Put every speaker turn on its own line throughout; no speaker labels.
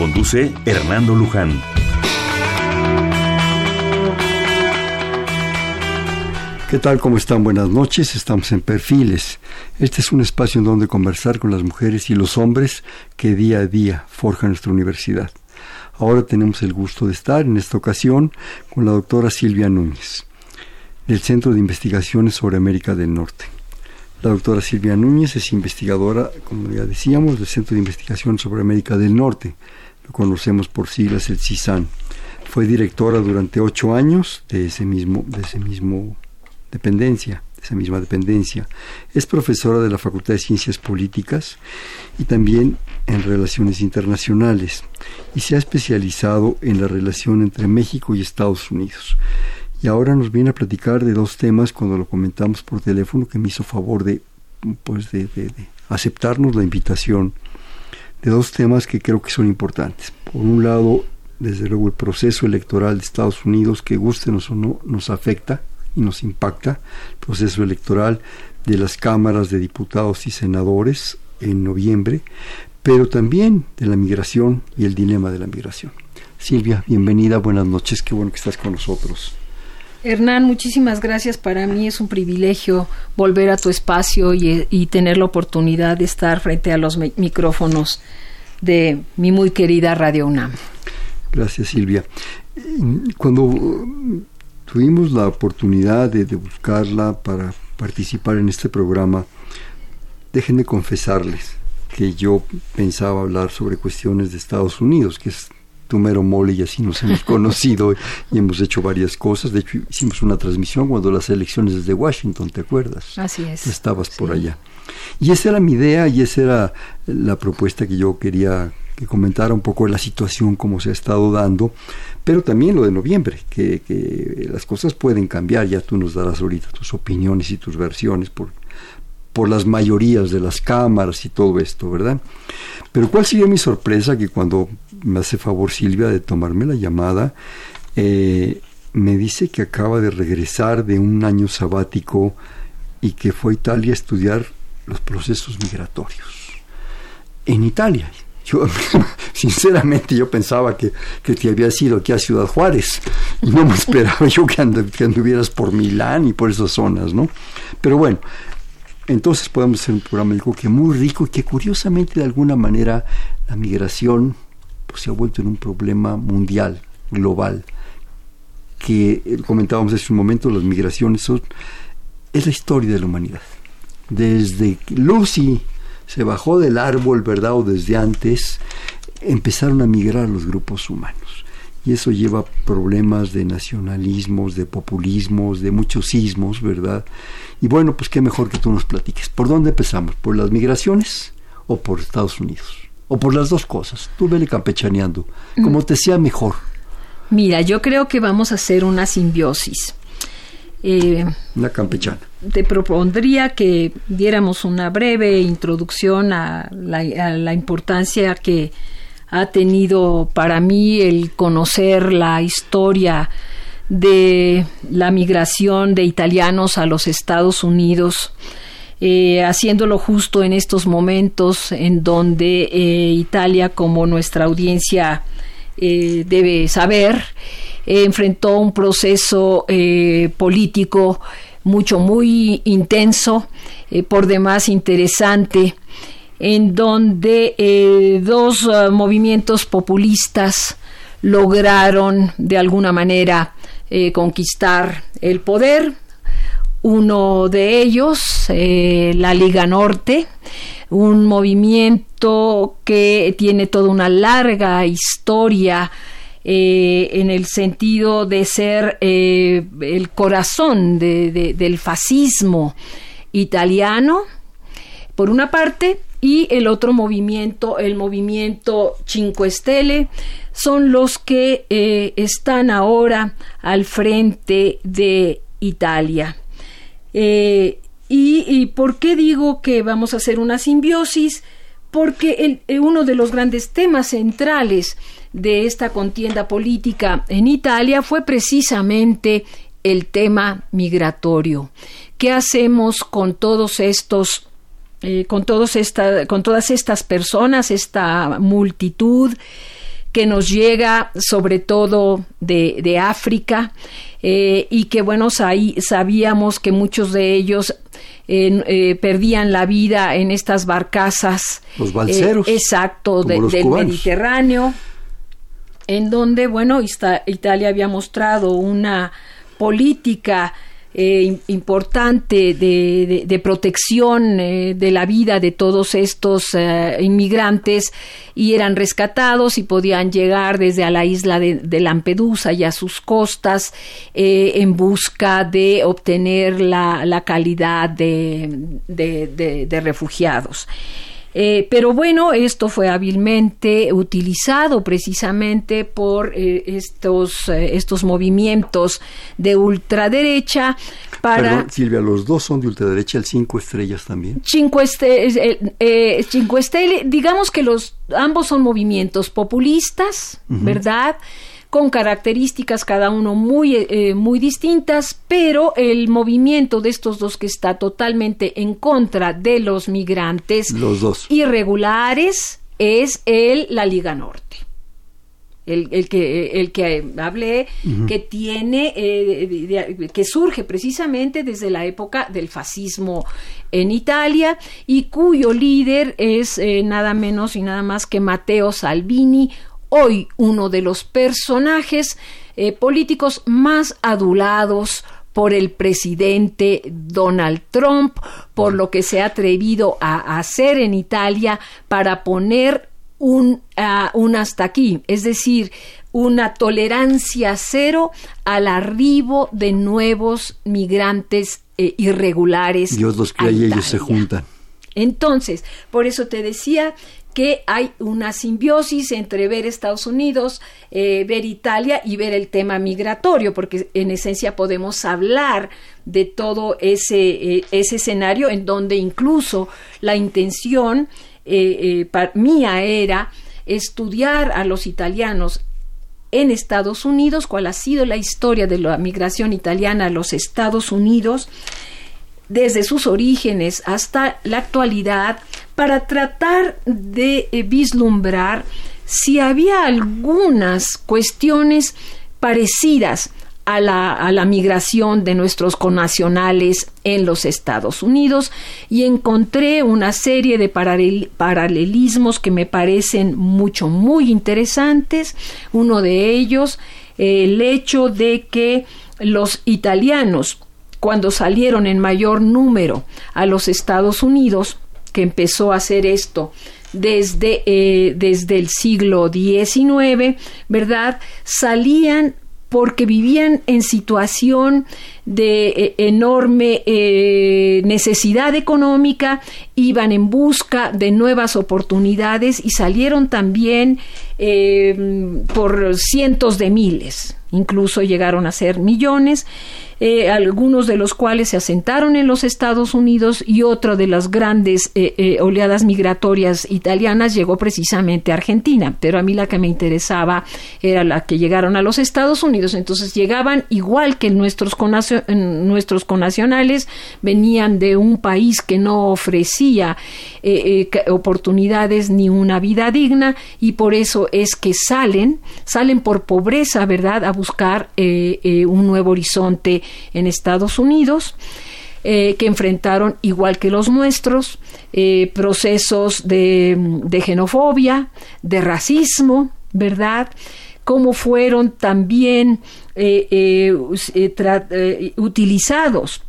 Conduce Hernando Luján.
¿Qué tal? ¿Cómo están? Buenas noches. Estamos en Perfiles. Este es un espacio en donde conversar con las mujeres y los hombres que día a día forjan nuestra universidad. Ahora tenemos el gusto de estar en esta ocasión con la doctora Silvia Núñez, del Centro de Investigaciones sobre América del Norte. La doctora Silvia Núñez es investigadora, como ya decíamos, del Centro de Investigación sobre América del Norte, conocemos por siglas el CISAN. Fue directora durante ocho años de ese mismo, de ese mismo dependencia, de esa misma dependencia. Es profesora de la Facultad de Ciencias Políticas y también en Relaciones Internacionales y se ha especializado en la relación entre México y Estados Unidos. Y ahora nos viene a platicar de dos temas cuando lo comentamos por teléfono que me hizo favor de, pues de aceptarnos la invitación de dos temas que creo que son importantes. Por un lado, desde luego el proceso electoral de Estados Unidos, que gustenos o no, nos afecta y nos impacta, el proceso electoral de las cámaras de diputados y senadores en noviembre, pero también de la migración y el dilema de la migración. Silvia, bienvenida, buenas noches, qué bueno que estás con nosotros.
Hernán, muchísimas gracias. Para mí es un privilegio volver a tu espacio y, tener la oportunidad de estar frente a los micrófonos de mi muy querida Radio UNAM.
Gracias, Silvia. Cuando tuvimos la oportunidad de, de buscarla para participar en este programa, déjenme confesarles que yo pensaba hablar sobre cuestiones de Estados Unidos, que es tu mero mole y así nos hemos conocido y hemos hecho varias cosas. De hecho, hicimos una transmisión cuando las elecciones desde Washington, ¿te acuerdas?
Así es.
Estabas por allá. Y esa era mi idea y esa era la propuesta que yo quería que comentara un poco la situación como se ha estado dando, pero también lo de noviembre, que, que las cosas pueden cambiar, ya tú nos darás ahorita tus opiniones y tus versiones por, por las mayorías de las cámaras y todo esto, ¿verdad? Pero ¿cuál sería mi sorpresa que cuando me hace favor Silvia de tomarme la llamada, eh, me dice que acaba de regresar de un año sabático y que fue a Italia a estudiar los procesos migratorios. En Italia. Yo, sinceramente, yo pensaba que, que te habías ido aquí a Ciudad Juárez y no me esperaba yo que, anduvieras por Milán y por esas zonas, ¿no? Pero bueno, entonces podemos hacer un programa médico que muy rico y que curiosamente de alguna manera la migración pues, se ha vuelto en un problema mundial, global, que eh, comentábamos hace un momento, las migraciones son, es la historia de la humanidad. Desde que Lucy se bajó del árbol, ¿verdad? O desde antes, empezaron a migrar los grupos humanos. Y eso lleva problemas de nacionalismos, de populismos, de muchos sismos, ¿verdad? Y bueno, pues qué mejor que tú nos platiques. ¿Por dónde empezamos? ¿Por las migraciones o por Estados Unidos? O por las dos cosas. Tú vele campechaneando, como te sea mejor.
Mira, yo creo que vamos a hacer una simbiosis.
Eh, una campechana.
Te propondría que diéramos una breve introducción a la, importancia que ha tenido para mí el conocer la historia de la migración de italianos a los Estados Unidos eh, haciéndolo justo en estos momentos en donde eh, Italia, como nuestra audiencia eh, debe saber, enfrentó un proceso político mucho, muy intenso, por demás interesante, en donde dos movimientos populistas lograron de alguna manera conquistar el poder, uno de ellos, eh, la Liga Norte, un movimiento que tiene toda una larga historia eh, en el sentido de ser eh, el corazón del fascismo italiano, por una parte, y el otro movimiento, el movimiento Cinque Stelle, son los que están ahora al frente de Italia. Eh, y, por qué digo que vamos a hacer una simbiosis? Porque eh, uno de los grandes temas centrales de esta contienda política en Italia fue precisamente el tema migratorio. ¿Qué hacemos con todos estos con, todos esta, con todas estas personas, esta multitud que nos llega sobre todo de, África eh, y que bueno, ahí sabíamos que muchos de ellos eh, perdían la vida en estas barcazas.
Los balseros.
Eh, exacto, del Mediterráneo, en donde, bueno, Italia había mostrado una política eh, importante de, protección eh, de la vida de todos estos eh, inmigrantes y eran rescatados y podían llegar desde a la isla de, Lampedusa y a sus costas en busca de obtener la, la calidad de refugiados. Eh, pero bueno, esto fue hábilmente utilizado precisamente por eh, estos, eh, estos movimientos de ultraderecha para...
Perdón, Silvia, los dos son de ultraderecha, el cinco estrellas también.
Cinco, estrellas, digamos que los ambos son movimientos populistas, ¿verdad? Con características cada uno muy, eh, muy distintas, pero el movimiento de estos dos que está totalmente en contra de los migrantes irregulares es el la Liga Norte. El, el, que, el que hablé, que tiene, eh, que surge precisamente desde la época del fascismo en Italia y cuyo líder es eh, nada menos y nada más que Matteo Salvini, hoy uno de los personajes eh, políticos más adulados por el presidente Donald Trump, por lo que se ha atrevido a hacer en Italia para poner un, un hasta aquí, es decir, una tolerancia cero al arribo de nuevos migrantes eh, irregulares.
Dios los crea y ellos se juntan.
Entonces, por eso te decía que hay una simbiosis entre ver Estados Unidos, eh, ver Italia y ver el tema migratorio, porque en esencia podemos hablar de todo ese, eh, ese escenario en donde incluso la intención eh, mía era estudiar a los italianos en Estados Unidos, cuál ha sido la historia de la migración italiana a los Estados Unidos, desde sus orígenes hasta la actualidad para tratar de eh, vislumbrar si había algunas cuestiones parecidas a la, a la, migración de nuestros connacionales en los Estados Unidos y encontré una serie de paralelismos que me parecen mucho, muy interesantes. Uno de ellos, el hecho de que los italianos cuando salieron en mayor número a los Estados Unidos, que empezó a hacer esto desde, eh, desde el siglo XIX, ¿verdad? Salían porque vivían en situación de eh, enorme eh, necesidad económica, iban en busca de nuevas oportunidades y salieron también por cientos de miles, incluso llegaron a ser millones eh, algunos de los cuales se asentaron en los Estados Unidos y otra de las grandes eh, eh, oleadas migratorias italianas llegó precisamente a Argentina, pero a mí la que me interesaba era la que llegaron a los Estados Unidos, entonces llegaban igual que nuestros, nuestros conacionales, venían de un país que no ofrecía oportunidades ni una vida digna y por eso es que salen, salen por pobreza, ¿verdad?, a buscar un nuevo horizonte en Estados Unidos. Eh, que enfrentaron, igual que los nuestros, eh, procesos de, de, xenofobia, de racismo, ¿verdad? Cómo fueron también eh, utilizados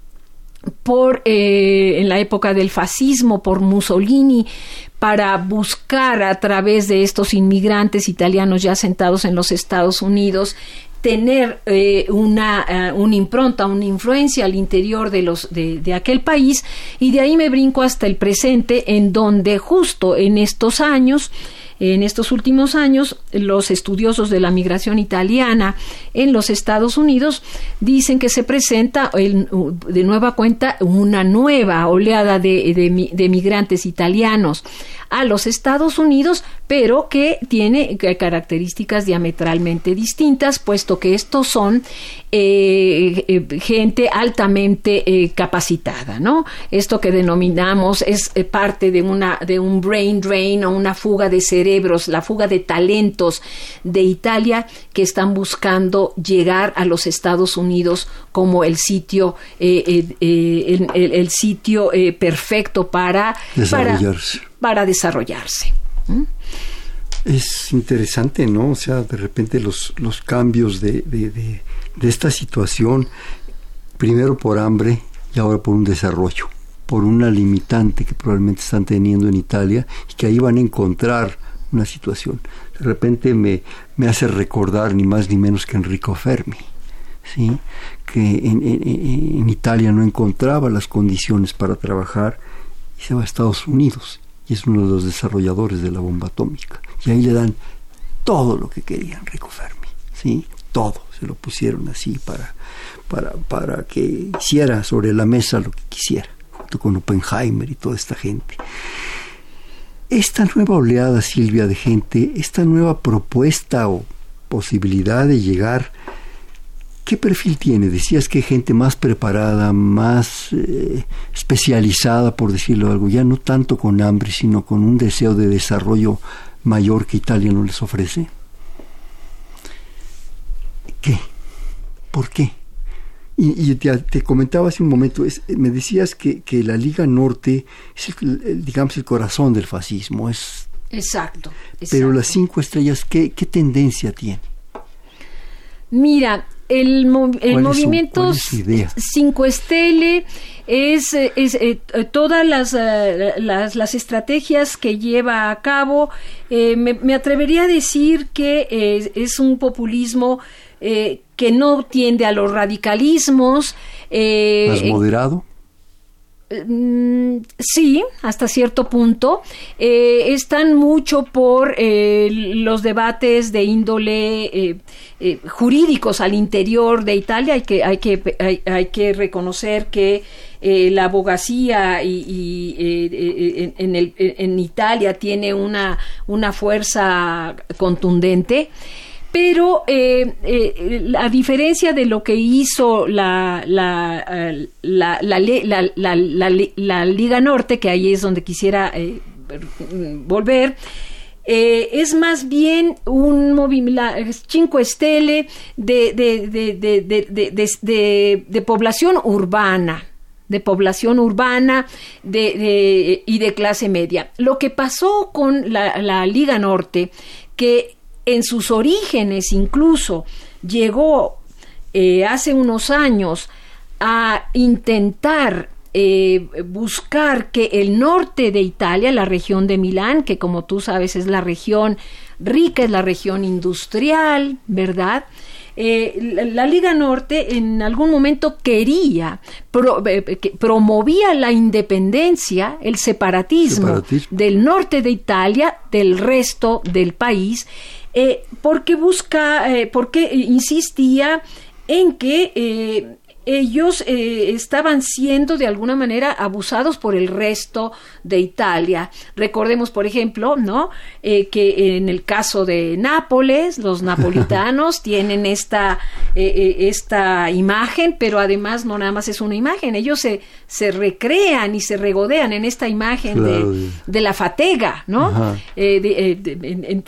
por en la época del fascismo por Mussolini para buscar a través de estos inmigrantes italianos ya sentados en los Estados Unidos tener eh, una, eh, una, impronta, una influencia al interior de, los, de, de, aquel país. Y de ahí me brinco hasta el presente en donde justo en estos años en estos últimos años, los estudiosos de la migración italiana en los Estados Unidos dicen que se presenta de nueva cuenta una nueva oleada de, de migrantes italianos a los Estados Unidos, pero que tiene características diametralmente distintas, puesto que estos son eh, eh, gente altamente eh, capacitada, ¿no? Esto que denominamos es parte de una de un brain drain o una fuga de cerebros, la fuga de talentos de Italia que están buscando llegar a los Estados Unidos como el sitio el, sitio perfecto para
desarrollarse.
Para, desarrollarse.
Es interesante, ¿no? O sea, de repente los, los cambios de de esta situación, primero por hambre y ahora por un desarrollo, por una limitante que probablemente están teniendo en Italia y que ahí van a encontrar una situación. De repente me, me hace recordar ni más ni menos que Enrico Fermi, ¿sí? que en, en, Italia no encontraba las condiciones para trabajar y se va a Estados Unidos y es uno de los desarrolladores de la bomba atómica. Y ahí le dan todo lo que quería Enrico Fermi, ¿sí? todo se lo pusieron así para, para, para que hiciera sobre la mesa lo que quisiera, junto con Oppenheimer y toda esta gente. Esta nueva oleada, Silvia, de gente, esta nueva propuesta o posibilidad de llegar, ¿qué perfil tiene? Decías que gente más preparada, más eh, especializada, por decirlo algo, ya no tanto con hambre, sino con un deseo de desarrollo mayor que Italia no les ofrece. ¿Qué? ¿Por qué? Y, te, comentaba hace un momento, me decías que, la Liga Norte es, el, digamos, el corazón del fascismo. Es,
exacto,
Pero las cinco estrellas, ¿qué, qué tendencia tiene?
Mira, el, el movimiento Cinco Estele es, es eh, todas las, eh, las, las, estrategias que lleva a cabo. Eh, me, me, atrevería a decir que es un populismo eh, que no tiende a los radicalismos.
Eh, ¿Más moderado?
Mm, sí, hasta cierto punto. Eh, están mucho por los debates de índole jurídicos al interior de Italia. Hay que, hay que, hay, que reconocer que la abogacía y, en, en, Italia tiene una, una fuerza contundente pero eh, eh, a diferencia de lo que hizo la, la, eh, la, la, Liga Norte, que ahí es donde quisiera eh, volver, es más bien un movimiento, Cinco Estele de, de, de, población urbana de población urbana de, y de clase media. Lo que pasó con la Liga Norte, que en sus orígenes incluso llegó eh, hace unos años a intentar eh, buscar que el norte de Italia, la región de Milán, que como tú sabes es la región rica, es la región industrial, ¿verdad? Eh, la, Liga Norte en algún momento quería, promovía la independencia, el separatismo, del norte de Italia del resto del país eh, porque busca, eh, porque insistía en que eh, ellos eh, estaban siendo de alguna manera abusados por el resto de Italia. Recordemos, por ejemplo, ¿no? Eh, que en el caso de Nápoles, los napolitanos tienen esta, eh, esta imagen, pero además no nada más es una imagen, ellos se, se recrean y se regodean en esta imagen de, de, la fatega, ¿no? en,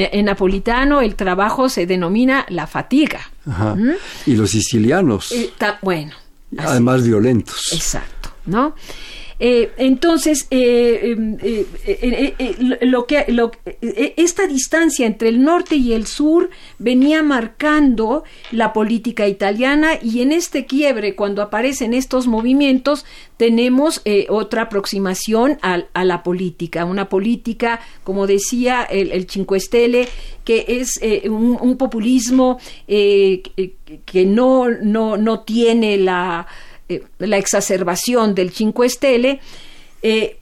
en napolitano el trabajo se denomina la fatiga.
Y los sicilianos.
bueno.
Además violentos.
Exacto, ¿no? Eh, entonces, eh, lo que, esta distancia entre el norte y el sur venía marcando la política italiana y en este quiebre, cuando aparecen estos movimientos, tenemos otra aproximación a, la política, una política, como decía el, el Cinque Stelle, que es un, populismo que no, no, no tiene la eh, la exacerbación del Cinque Stelle, eh,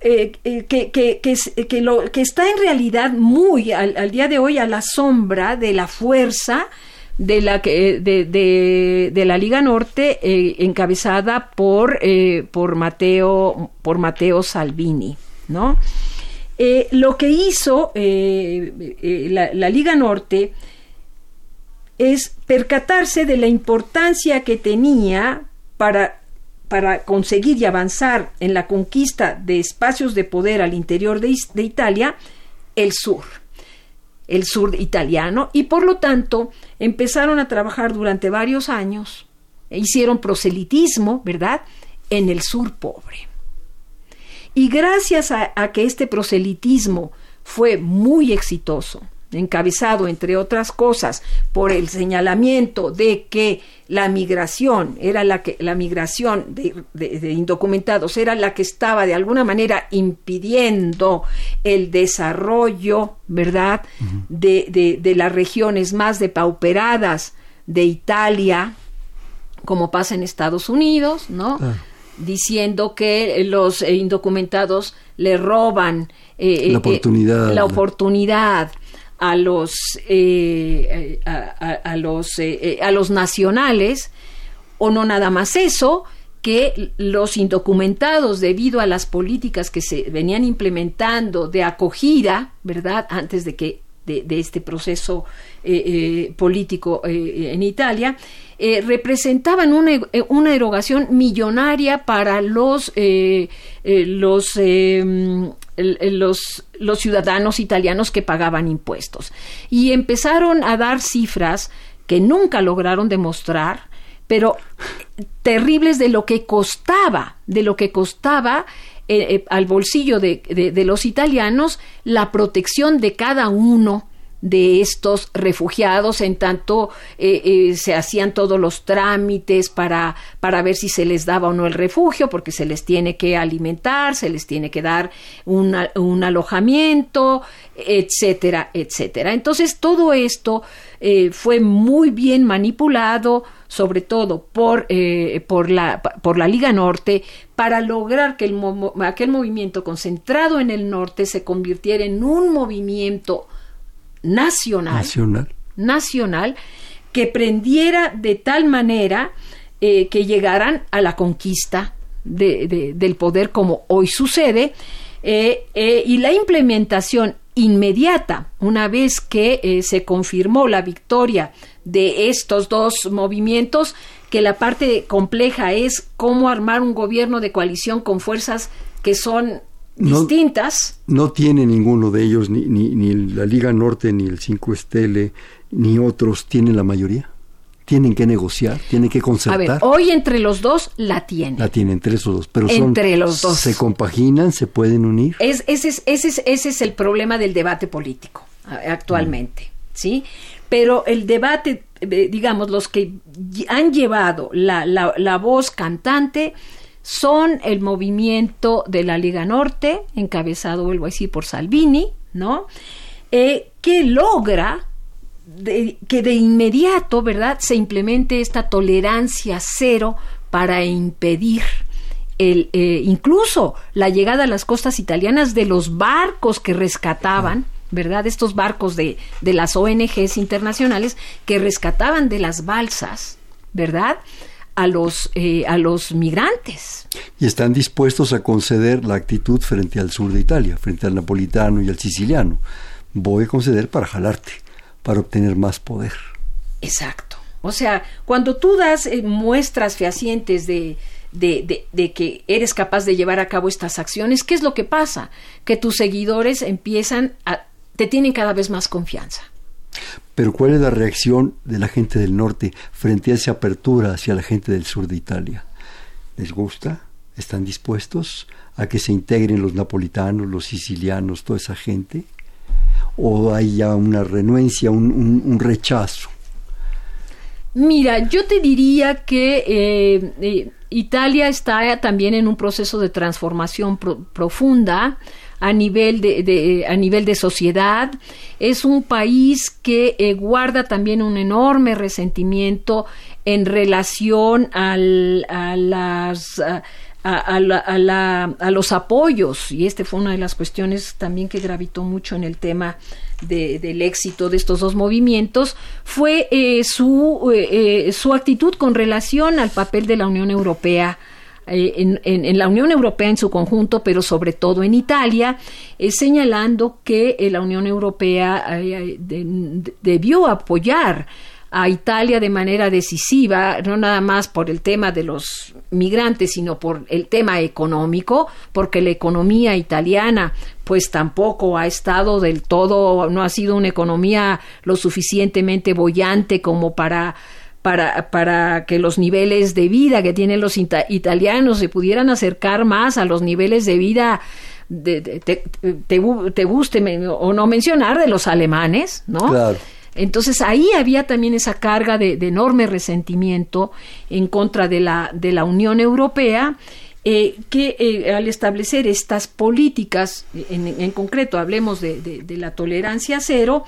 eh, que, que, que, está en realidad muy al, día de hoy a la sombra de la fuerza de la, de, la Liga Norte encabezada por, por, Mateo, por Mateo Salvini. ¿no? lo que hizo la Liga Norte es percatarse de la importancia que tenía para, para conseguir y avanzar en la conquista de espacios de poder al interior de, de Italia, el sur el sur italiano y por lo tanto empezaron a trabajar durante varios años, e hicieron proselitismo, ¿verdad?, en el sur pobre. Y gracias a, a, que este proselitismo fue muy exitoso, encabezado, entre otras cosas, por el señalamiento de que la migración era la que la migración de, indocumentados era la que estaba de alguna manera impidiendo el desarrollo, ¿verdad?, de, de, las regiones más depauperadas de Italia, como pasa en Estados Unidos, ¿no? Diciendo que los indocumentados le roban
eh, la oportunidad.
Eh, la oportunidad a los, eh, a, los, eh, eh, a los nacionales, o no nada más eso, que los indocumentados, debido a las políticas que se venían implementando de acogida, ¿verdad?, antes de que de, este proceso político en Italia, representaban una, una, erogación millonaria para los los, los ciudadanos italianos que pagaban impuestos. Y empezaron a dar cifras que nunca lograron demostrar, pero terribles de lo que costaba, de lo que costaba eh, eh, al bolsillo de, de, los italianos la protección de cada uno de estos refugiados en tanto eh, eh, se hacían todos los trámites para, para ver si se les daba o no el refugio, porque se les tiene que alimentar, se les tiene que dar un alojamiento, etcétera, etcétera. Entonces todo esto eh, fue muy bien manipulado, sobre todo por, por, la, por la Liga Norte, para lograr que el, aquel movimiento concentrado en el norte se convirtiera en un movimiento nacional, nacional, que prendiera de tal manera eh, que llegaran a la conquista de, del poder como hoy sucede eh, eh, y la implementación inmediata, una vez que se confirmó la victoria de estos dos movimientos, que la parte compleja es cómo armar un gobierno de coalición con fuerzas que son distintas.
No tiene ninguno de ellos, ni, ni, la Liga Norte, ni el 5 Estele, ni otros, tienen la mayoría. Tienen que negociar, tienen que concertar. A ver,
hoy entre los dos la tienen.
La tienen entre esos dos, pero
entre los dos.
se compaginan, se pueden unir.
Es, ese, es, ese, es, ese es el problema del debate político actualmente, ¿sí? Pero el debate, eh, digamos, los que han llevado la, la, la voz cantante son el movimiento de la Liga Norte, encabezado, vuelvo a decir, por Salvini, ¿no? Eh, que logra que de inmediato, ¿verdad?, se implemente esta tolerancia cero para impedir el, eh, incluso la llegada a las costas italianas de los barcos que rescataban, ¿verdad? Estos barcos de, de las ONGs internacionales que rescataban de las balsas, ¿verdad? a los, eh, a los migrantes.
Y están dispuestos a conceder la actitud frente al sur de Italia, frente al napolitano y al siciliano. Voy a conceder para jalarte, para obtener más poder.
Exacto. O sea, cuando tú das eh, muestras fehacientes de, de, de, que eres capaz de llevar a cabo estas acciones, ¿qué es lo que pasa? Que tus seguidores empiezan a, te tienen cada vez más confianza.
Pero ¿cuál es la reacción de la gente del norte frente a esa apertura hacia la gente del sur de Italia? ¿Les gusta? ¿Están dispuestos a que se integren los napolitanos, los sicilianos, toda esa gente? ¿O hay ya una renuencia, un, rechazo?
Mira, yo te diría que eh, eh, Italia está también en un proceso de transformación profunda a nivel de, a nivel de sociedad. Es un país que eh, guarda también un enorme resentimiento en relación al, a los apoyos, y este fue una de las cuestiones también que gravitó mucho en el tema del éxito de estos dos movimientos, fue eh, su, eh, su actitud con relación al papel de la Unión Europea eh, en, la Unión Europea en su conjunto, pero sobre todo en Italia, eh, señalando que eh, la Unión Europea debió apoyar a Italia de manera decisiva, no nada más por el tema de los migrantes, sino por el tema económico, porque la economía italiana pues tampoco ha estado del todo, no ha sido una economía lo suficientemente bollante como para para, para que los niveles de vida que tienen los italianos se pudieran acercar más a los niveles de vida de, te, te, guste o no mencionar de los alemanes, ¿no?
Claro.
Entonces ahí había también esa carga de, enorme resentimiento en contra de la, de la Unión Europea. Eh, que eh, al establecer estas políticas, en, en concreto hablemos de, de, la tolerancia cero,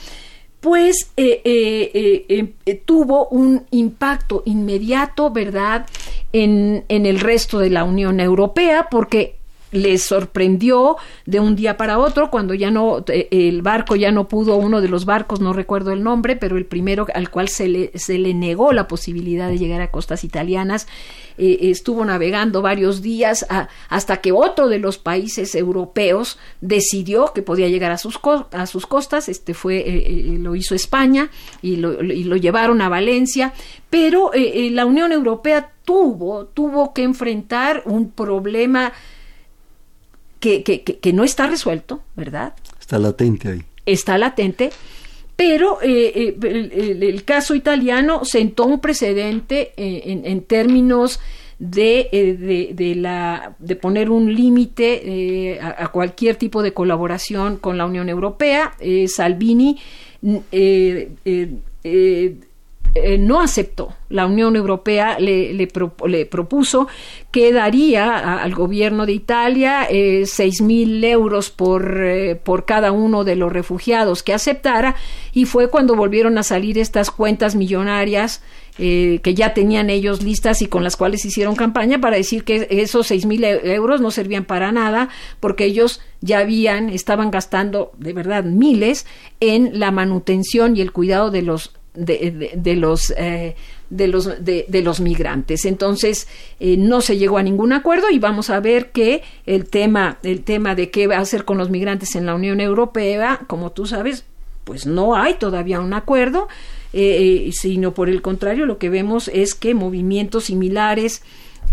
pues eh, eh, eh, eh, tuvo un impacto inmediato, ¿verdad?, en, en el resto de la Unión Europea, porque les sorprendió de un día para otro cuando ya no el barco ya no pudo uno de los barcos no recuerdo el nombre pero el primero al cual se le, se le negó la posibilidad de llegar a costas italianas eh, estuvo navegando varios días hasta que otro de los países europeos decidió que podía llegar a sus, a sus costas, este fue, eh, eh, lo hizo España y lo, y lo llevaron a Valencia, pero la Unión Europea tuvo, tuvo que enfrentar un problema que, que, que, no está resuelto, ¿verdad?
Está latente ahí.
Está latente, pero eh, eh, el, caso italiano sentó un precedente eh, en, términos de, de, la, de poner un límite a, cualquier tipo de colaboración con la Unión Europea. Salvini eh, no aceptó. La Unión Europea le, le, propuso que daría al gobierno de Italia eh, seis mil euros por, eh, por cada uno de los refugiados que aceptara y fue cuando volvieron a salir estas cuentas millonarias que ya tenían ellos listas y con las cuales hicieron campaña para decir que esos seis mil euros no servían para nada porque ellos ya habían, estaban gastando de verdad miles en la manutención y el cuidado de los de, los eh, de los de, los migrantes. Entonces eh, no se llegó a ningún acuerdo y vamos a ver que el tema el tema de qué va a hacer con los migrantes en la Unión Europea como tú sabes pues no hay todavía un acuerdo eh, sino por el contrario lo que vemos es que movimientos similares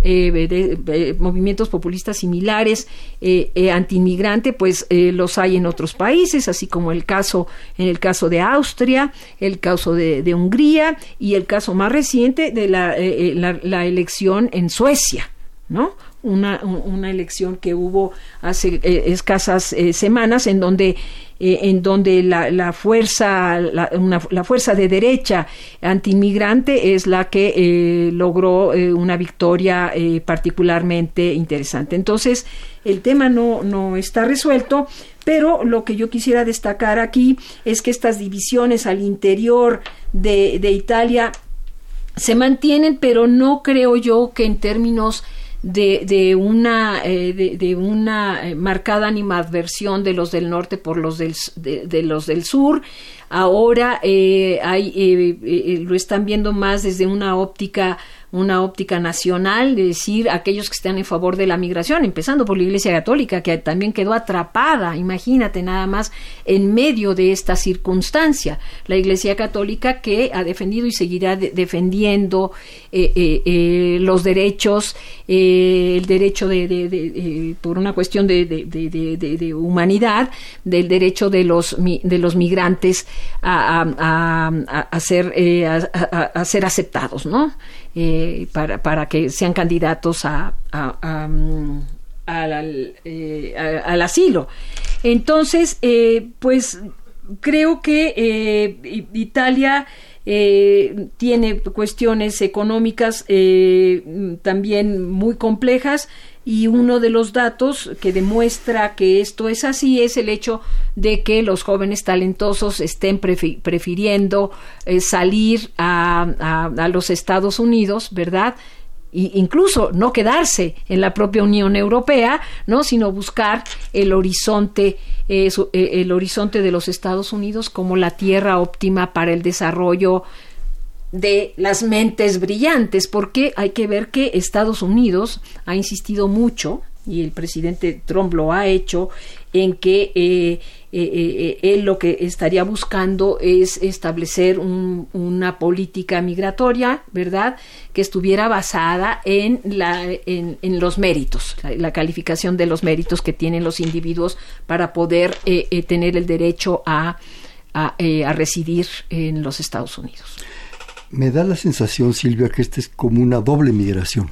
eh, de, movimientos populistas similares eh, eh antiinmigrante, pues eh, los hay en otros países, así como el caso en el caso de Austria, el caso de, Hungría y el caso más reciente de la, la, la elección en Suecia, ¿no? Una, una elección que hubo hace eh, escasas eh, semanas en donde eh, en donde la, la fuerza la, fuerza de derecha antiinmigrante es la que logró una victoria particularmente interesante. Entonces el tema no no está resuelto pero lo que yo quisiera destacar aquí es que estas divisiones al interior de, de Italia se mantienen pero no creo yo que en términos de, de una, eh, de, una eh, marcada animadversión de los del norte por los del, de, los del sur. Ahora eh, hay, lo están viendo más desde una óptica una óptica nacional, de decir aquellos que están en favor de la migración, empezando por la Iglesia Católica, que también quedó atrapada, imagínate nada más, en medio de esta circunstancia. La Iglesia Católica que ha defendido y seguirá defendiendo eh, eh, eh, los derechos, el derecho de, por una cuestión de, humanidad, del derecho de los, de los migrantes a, a, a, ser aceptados, ¿no? Eh, para, para, que sean candidatos a, mm, eh, al, asilo. Entonces, eh, pues creo que Italia tiene cuestiones económicas también muy complejas y uno de los datos que demuestra que esto es así es el hecho de que los jóvenes talentosos estén prefiriendo eh, salir a, los Estados Unidos, ¿verdad? Incluso no quedarse en la propia Unión Europea, ¿no? sino buscar el horizonte, eh, eh, el horizonte de los Estados Unidos como la tierra óptima para el desarrollo de las mentes brillantes, porque hay que ver que Estados Unidos ha insistido mucho, y el presidente Trump lo ha hecho, en que eh, eh, eh, él lo que estaría buscando es establecer una política migratoria, ¿verdad?, que estuviera basada en, la, en, los méritos, la, calificación de los méritos que tienen los individuos para poder tener el derecho a residir en los Estados Unidos.
Me da la sensación, Silvia, que esta es como una doble migración.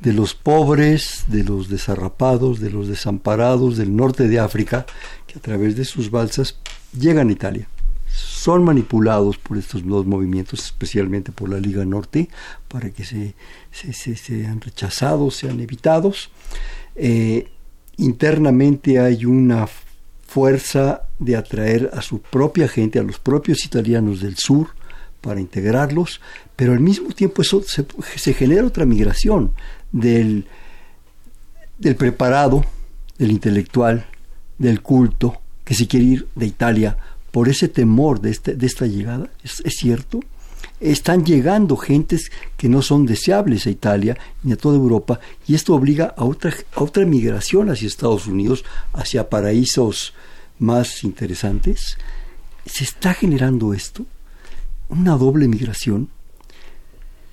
De los pobres, de los desarrapados, de los desamparados del norte de África, que a través de sus balsas llegan a Italia. Son manipulados por estos dos movimientos, especialmente por la Liga Norte, para que se, sean rechazados, sean evitados. Eh, internamente hay una fuerza de atraer a su propia gente, a los propios italianos del sur, para integrarlos, pero al mismo tiempo eso se, genera otra migración del, del preparado, del intelectual, del culto, que se quiere ir de Italia por ese temor de, este, de esta llegada, ¿Es, cierto? Están llegando gentes que no son deseables a Italia ni a toda Europa y esto obliga a otra, a otra migración hacia Estados Unidos, hacia paraísos más interesantes. ¿Se está generando esto? Una doble migración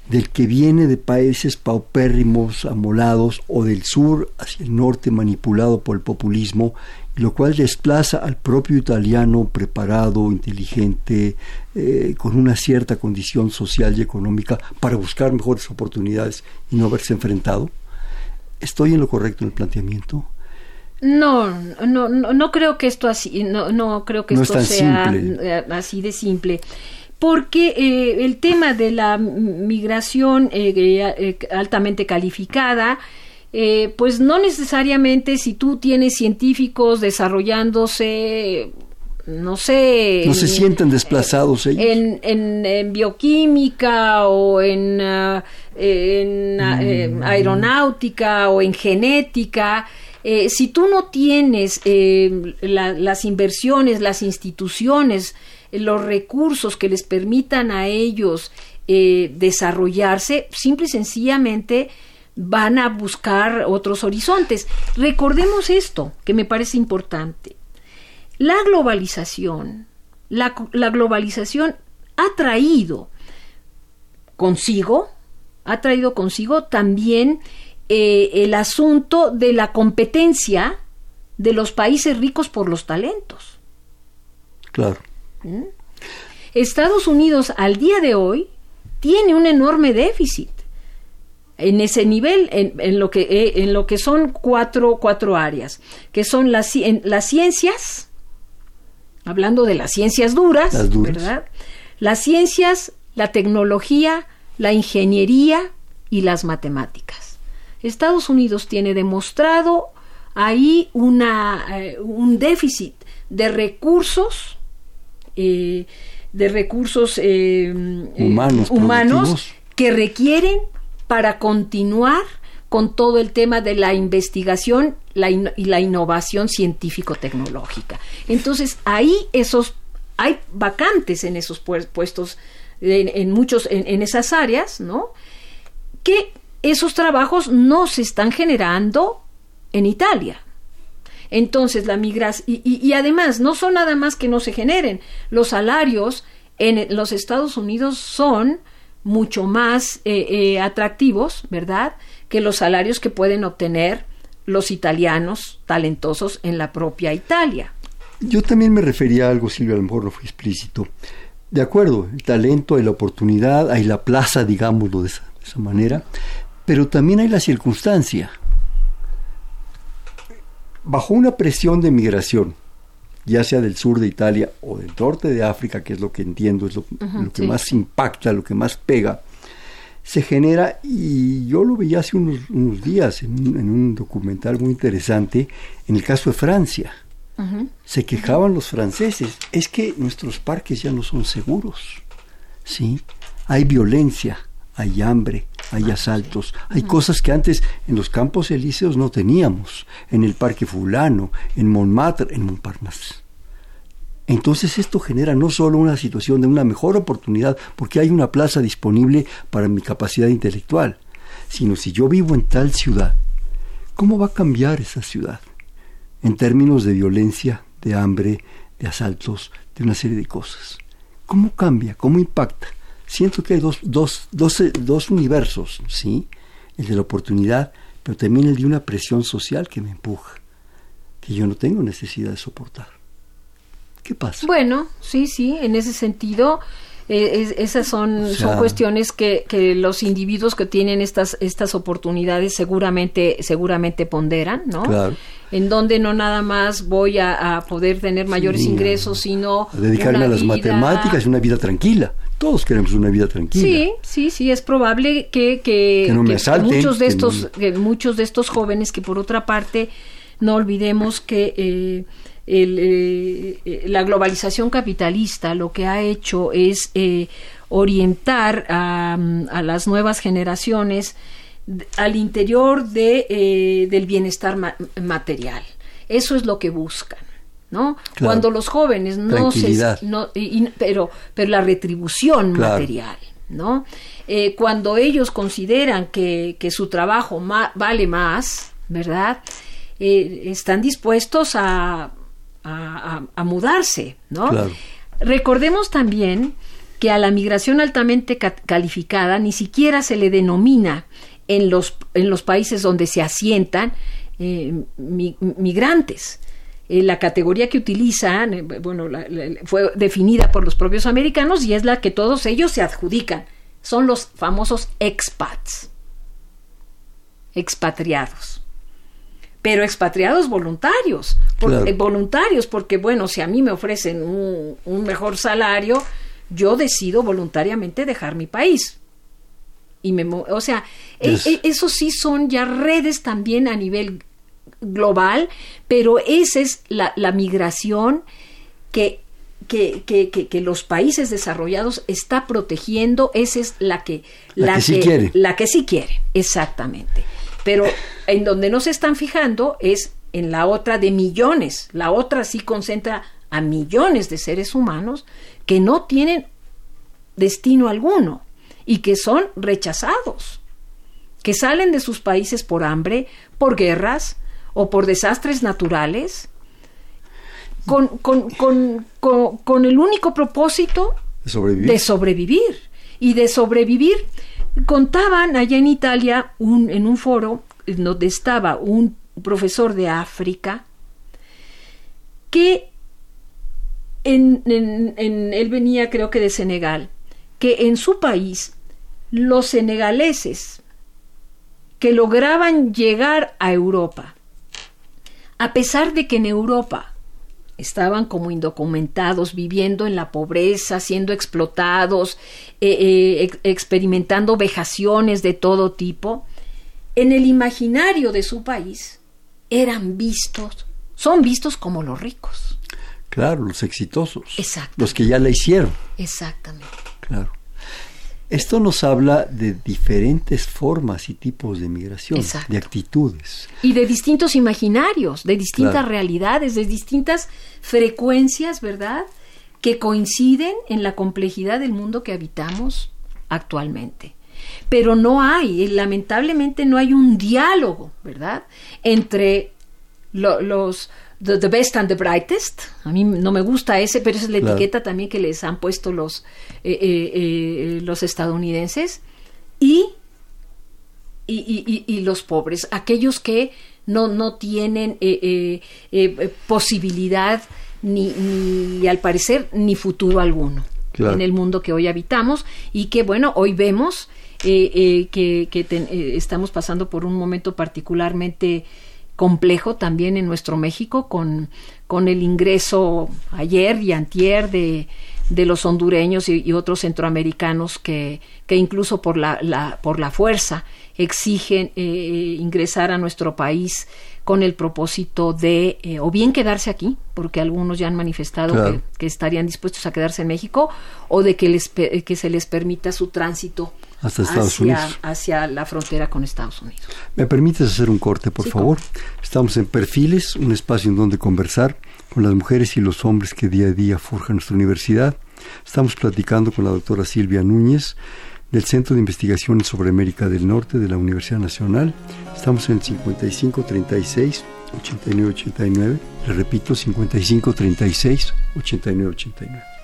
del que viene de países paupérrimos, amolados, o del sur hacia el norte manipulado por el populismo, lo cual desplaza al propio italiano preparado, inteligente, eh, con una cierta condición social y económica para buscar mejores oportunidades y no haberse enfrentado. ¿Estoy en lo correcto en el planteamiento?
No, no, no, creo que esto así, no, no creo que esto sea eh, así de simple porque eh, el tema de la migración eh, eh, altamente calificada, pues no necesariamente si tú tienes científicos desarrollándose no sé.
No se sienten desplazados ellos.
En, bioquímica o en, ah, mm. aeronáutica o en genética. si tú no tienes las inversiones, las instituciones los recursos que les permitan a ellos eh, desarrollarse, simple y sencillamente van a buscar otros horizontes. Recordemos esto, que me parece importante. La globalización, la, globalización ha traído consigo, ha traído consigo también eh, el asunto de la competencia de los países ricos por los talentos.
Claro.
¿Mm? Estados Unidos al día de hoy tiene un enorme déficit en ese nivel, en, lo, que, eh, en lo que son cuatro, cuatro áreas, que son las, las ciencias, hablando de las ciencias duras, ¿verdad? Las ciencias, la tecnología, la ingeniería y las matemáticas. Estados Unidos tiene demostrado ahí una, eh, un déficit de recursos eh, de recursos
eh, humanos,
humanos que requieren para continuar con todo el tema de la investigación y la innovación científico-tecnológica. Entonces, ahí esos hay vacantes en esos puestos, en, muchos, en, esas áreas, ¿no? Que esos trabajos no se están generando en Italia. Entonces, la migración, y, además, no son nada más que no se generen. Los salarios en los Estados Unidos son mucho más eh, eh, atractivos, ¿verdad?, que los salarios que pueden obtener los italianos talentosos en la propia Italia.
Yo también me refería a algo, Silvia, a lo mejor fue explícito. De acuerdo, el talento, hay la oportunidad, hay la plaza, digámoslo de esa manera, pero también hay la circunstancia. Bajo una presión de migración, ya sea del sur de Italia o del norte de África, que es lo que entiendo, es lo, lo que
sí.
más impacta, lo que más pega, se genera, y yo lo veía hace unos, unos días en un, en un documental muy interesante, en el caso de Francia. Se quejaban los franceses, es que nuestros parques ya no son seguros, ¿sí? Hay violencia, hay hambre, hay asaltos, hay cosas que antes en los campos elíseos no teníamos, en el Parque Fulano, en Montmartre, en Montparnasse. Entonces esto genera no solo una situación de una mejor oportunidad, porque hay una plaza disponible para mi capacidad intelectual, sino si yo vivo en tal ciudad, ¿cómo va a cambiar esa ciudad? En términos de violencia, de hambre, de asaltos, de una serie de cosas. ¿Cómo cambia? ¿Cómo impacta? Siento que hay dos, dos, dos, dos universos, ¿sí? El de la oportunidad, pero también el de una presión social que me empuja, que yo no tengo necesidad de soportar. ¿Qué pasa?
Bueno, sí, sí, en ese sentido, eh, es- esas son,
O sea-
son cuestiones que, que los individuos que tienen estas, estas oportunidades seguramente, seguramente ponderan, ¿no?
Claro.
En donde no nada más voy a, a poder tener mayores
Sí,
ingresos, sino
a dedicarme a las
vida-
matemáticas y una vida tranquila. Todos queremos una vida tranquila.
Sí, sí, sí, es probable que, que,
Que no me
que
asalten,
muchos de estos,
no-
que muchos de estos jóvenes que por otra parte no olvidemos que eh, el, eh, la globalización capitalista lo que ha hecho es eh, orientar a, a las nuevas generaciones al interior de, eh, del bienestar ma- material. Eso es lo que buscan. ¿No?
Claro.
Cuando los jóvenes no se no, y- y- pero pero la retribución
Claro.
material no Eh, cuando ellos consideran que, que su trabajo ma- vale más verdad Eh, están dispuestos a, a, a- a mudarse no
Claro.
recordemos también que a la migración altamente ca- calificada ni siquiera se le denomina en los en los países donde se asientan eh, mi- migrantes eh, la categoría que utilizan, eh, bueno, la- la- fue definida por los propios americanos y es la que todos ellos se adjudican. Son los famosos expats, expatriados. Pero expatriados voluntarios, por-
Claro.
eh, voluntarios, porque bueno, si a mí me ofrecen un, un mejor salario, yo decido voluntariamente dejar mi país. Y me, o sea, e- e- eso sí son ya redes también a nivel global, pero esa es la, la migración que, que, que, que- que los países desarrollados está protegiendo, esa es la que,
La que sí quiere.
la que sí quiere, exactamente. Pero en donde no se están fijando es en la otra de millones. La otra sí concentra a millones de seres humanos que no tienen destino alguno y que son rechazados, que salen de sus países por hambre, por guerras o por desastres naturales, con, con, con, con, con el único propósito
De sobrevivir.
de sobrevivir y de sobrevivir. Contaban allá en Italia un, en un foro en donde estaba un profesor de África que en, en- en- él venía creo que de Senegal, que en su país los senegaleses que lograban llegar a Europa, a pesar de que en Europa estaban como indocumentados, viviendo en la pobreza, siendo explotados, eh, eh, ex- experimentando vejaciones de todo tipo, en el imaginario de su país eran vistos, son vistos como los ricos.
Claro, los exitosos.
Exacto.
Los que ya la hicieron.
Exactamente.
Claro. Esto nos habla de diferentes formas y tipos de migración,
Exacto.
de actitudes.
Y de distintos imaginarios, de distintas
Claro.
realidades, de distintas frecuencias, ¿verdad? Que coinciden en la complejidad del mundo que habitamos actualmente. Pero no hay, eh, lamentablemente no hay un diálogo, ¿verdad? Entre lo- los the, the best and the brightest. A mí no me gusta ese, pero esa es la
Claro.
etiqueta también que les han puesto los, eh, eh, eh, los estadounidenses. Y y, y- los pobres, aquellos que no, no tienen eh, eh, eh, eh, posibilidad ni, ni, al parecer, ni futuro alguno. en el mundo que hoy habitamos y que, bueno, hoy vemos eh, eh, que, eh, estamos pasando por un momento particularmente complejo también en nuestro México con, con el ingreso ayer y antier de, de los hondureños y, otros centroamericanos que, que incluso por la, la, por la fuerza exigen ingresar a nuestro país con el propósito de eh, o bien quedarse aquí, porque algunos ya han manifestado que, estarían dispuestos a quedarse en México, o de que, les, que se les permita su tránsito hacia, hacia la frontera con Estados Unidos.
¿Me permites hacer un corte, por favor? Estamos en Perfiles, un espacio en donde conversar con las mujeres y los hombres que día a día forjan nuestra universidad. Estamos platicando con la doctora Silvia Núñez del Centro de Investigaciones sobre América del Norte de la Universidad Nacional. Estamos en el 5536 8989. Le repito, 5536 8989.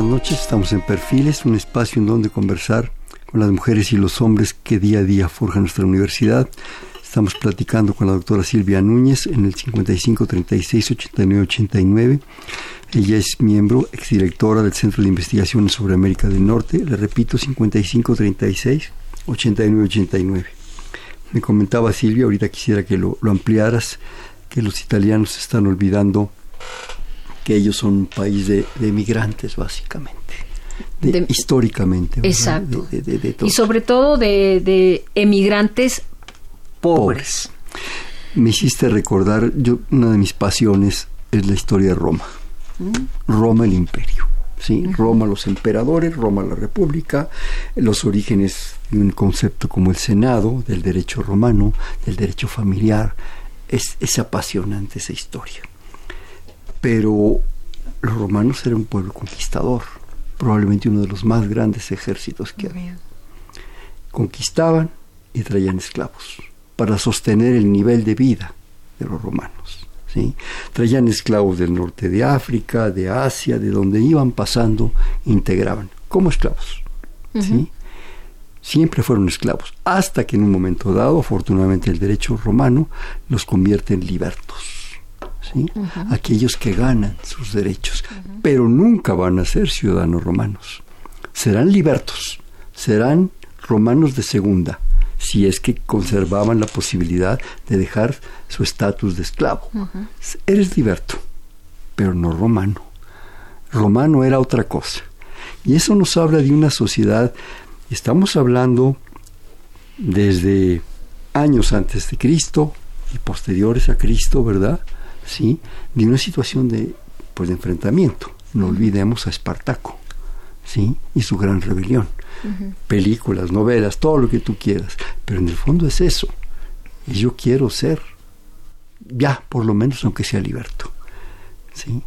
Buenas noches, estamos en Perfiles, un espacio en donde conversar con las mujeres y los hombres que día a día forjan nuestra universidad. Estamos platicando con la doctora Silvia Núñez en el 5536-8989. Ella es miembro, exdirectora del Centro de Investigaciones sobre América del Norte. Le repito, 5536-8989. Me comentaba Silvia, ahorita quisiera que lo, lo ampliaras, que los italianos están olvidando que ellos son un país de, de migrantes, básicamente. históricamente.
Exacto. y sobre todo de, emigrantes pobres.
Me hiciste recordar, yo una de mis pasiones es la historia de Roma. Mm. Roma el imperio. ¿sí? Roma los emperadores, Roma la república, los orígenes de un concepto como el Senado, del derecho romano, del derecho familiar. Es, es apasionante esa historia. Pero los romanos eran un pueblo conquistador, probablemente uno de los más grandes ejércitos que había. Conquistaban y traían esclavos para sostener el nivel de vida de los romanos. ¿sí? Traían esclavos del norte de África, de Asia, de donde iban pasando, integraban como esclavos. ¿sí? Siempre fueron esclavos, hasta que en un momento dado, afortunadamente el derecho romano los convierte en libertos aquellos que ganan sus derechos, pero nunca van a ser ciudadanos romanos. Serán libertos, serán romanos de segunda, si es que conservaban la posibilidad de dejar su estatus de esclavo. Eres liberto, pero no romano. Romano era otra cosa. Y eso nos habla de una sociedad, estamos hablando desde años antes de Cristo y posteriores a Cristo, ¿verdad? ¿Sí? de una situación de, pues, de enfrentamiento. No olvidemos a Espartaco ¿sí? y su gran rebelión. Películas, novelas, todo lo que tú quieras. Pero en el fondo es eso. Y yo quiero ser, ya, por lo menos, aunque sea liberto. ¿sí?